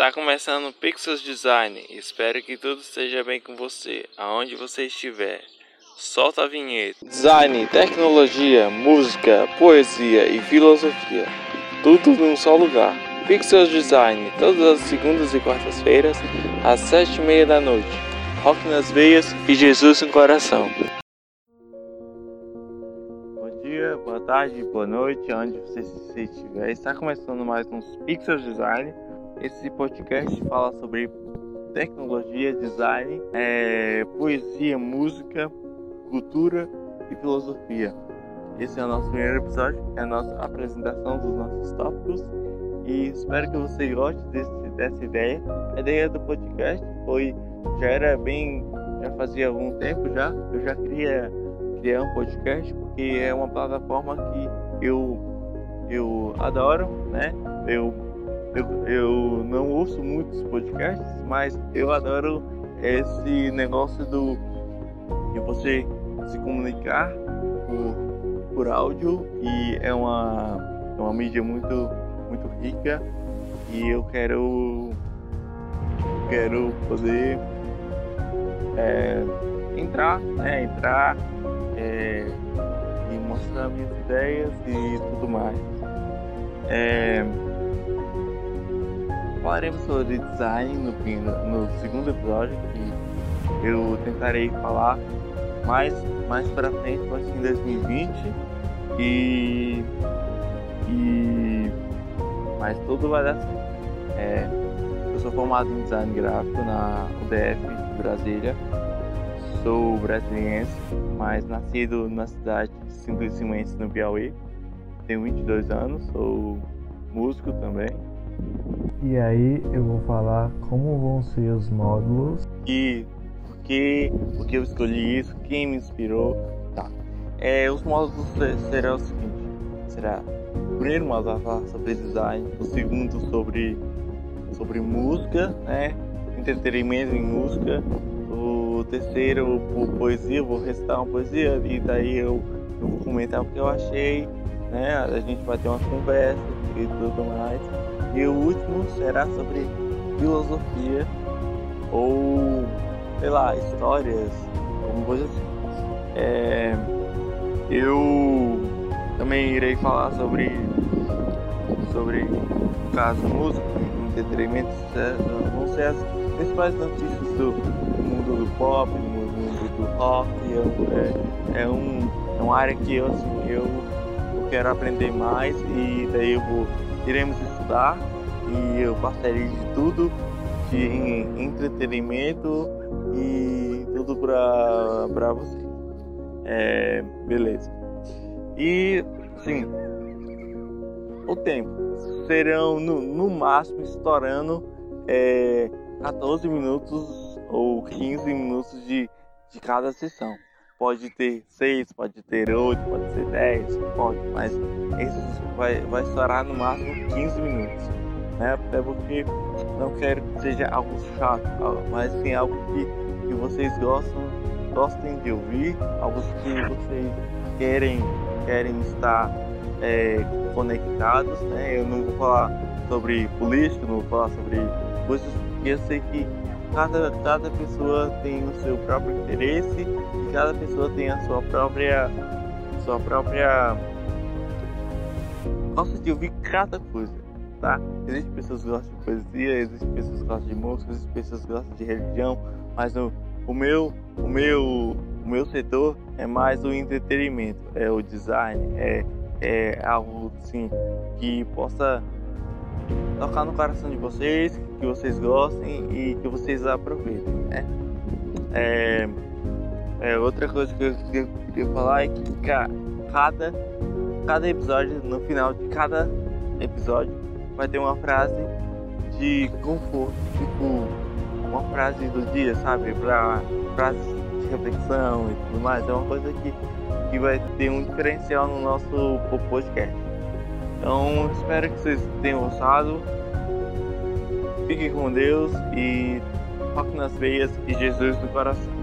Está começando o Pixels Design. Espero que tudo esteja bem com você, aonde você estiver. Solta a vinheta. Design, tecnologia, música, poesia e filosofia. Tudo num só lugar. Pixels Design, todas as segundas e quartas-feiras, às sete e meia da noite. Rock nas veias e Jesus no coração. Bom dia, boa tarde, boa noite, onde você estiver. Está começando mais um Pixels Design. Esse podcast fala sobre tecnologia, design, é, poesia, música, cultura e filosofia. Esse é o nosso primeiro episódio, é a nossa apresentação dos nossos tópicos e espero que você goste desse, dessa ideia. A ideia do podcast foi já era bem, já fazia algum tempo já. Eu já queria criar um podcast porque é uma plataforma que eu eu adoro, né? Eu eu, eu não ouço muitos podcasts, mas eu adoro esse negócio do de você se comunicar por, por áudio e é uma, é uma mídia muito, muito rica e eu quero quero poder é, entrar, né, entrar é, e mostrar minhas ideias e tudo mais. É, falaremos sobre design no, no segundo episódio, que eu tentarei falar mais, mais para frente, mas em 2020. E, e. Mas tudo vai dar certo. É, eu sou formado em design gráfico na UDF Brasília. Sou brasiliense, mas nascido na cidade de no Piauí. Tenho 22 anos, sou músico também e aí eu vou falar como vão ser os módulos. E por que, por que eu escolhi isso, quem me inspirou. Tá. É, os módulos serão o seguinte, será o primeiro módulo falar sobre design, o segundo sobre, sobre música, né? Entretenimento em música. O terceiro por poesia, eu vou recitar uma poesia e daí eu, eu vou comentar o que eu achei, né? A gente vai ter uma conversa e tudo mais. E o último será sobre filosofia ou, sei lá, histórias, alguma coisa assim. É, eu também irei falar sobre, sobre caso, música, entretenimento, vão ser as principais notícias do mundo do pop, do mundo do rock. É, é, um, é uma área que eu, assim, eu, eu quero aprender mais e daí eu vou iremos estudar e eu passarei de tudo de entretenimento e tudo para para você. É, beleza. E sim, o tempo serão no, no máximo estourando é, 14 minutos ou 15 minutos de, de cada sessão. Pode ter 6, pode ter 8, pode ser 10, pode, mas esse vai, vai estourar no máximo 15 minutos. Né? Até porque não quero que seja algo chato, mas sim algo que, que vocês gostam, gostem de ouvir, algo que vocês querem, querem estar é, conectados. Né? Eu não vou falar sobre política, não vou falar sobre coisas, porque eu sei que cada, cada pessoa tem o seu próprio interesse e cada pessoa tem a sua própria sua própria gosta de ouvir cada coisa, tá? Existem pessoas que gostam de poesia, existem pessoas que gostam de música, existem pessoas que gostam de religião, mas o, o meu o meu o meu setor é mais o entretenimento, é o design, é é algo assim que possa tocar no coração de vocês, que vocês gostem e que vocês aproveitem, né? É, é outra coisa que eu, queria falar é que cada, cada episódio, no final de cada episódio, vai ter uma frase de conforto, tipo uma frase do dia, sabe? Pra frases de reflexão e tudo mais. É uma coisa que, que vai ter um diferencial no nosso podcast. Então espero que vocês tenham gostado. Fiquem com Deus e foque nas veias e Jesus no coração.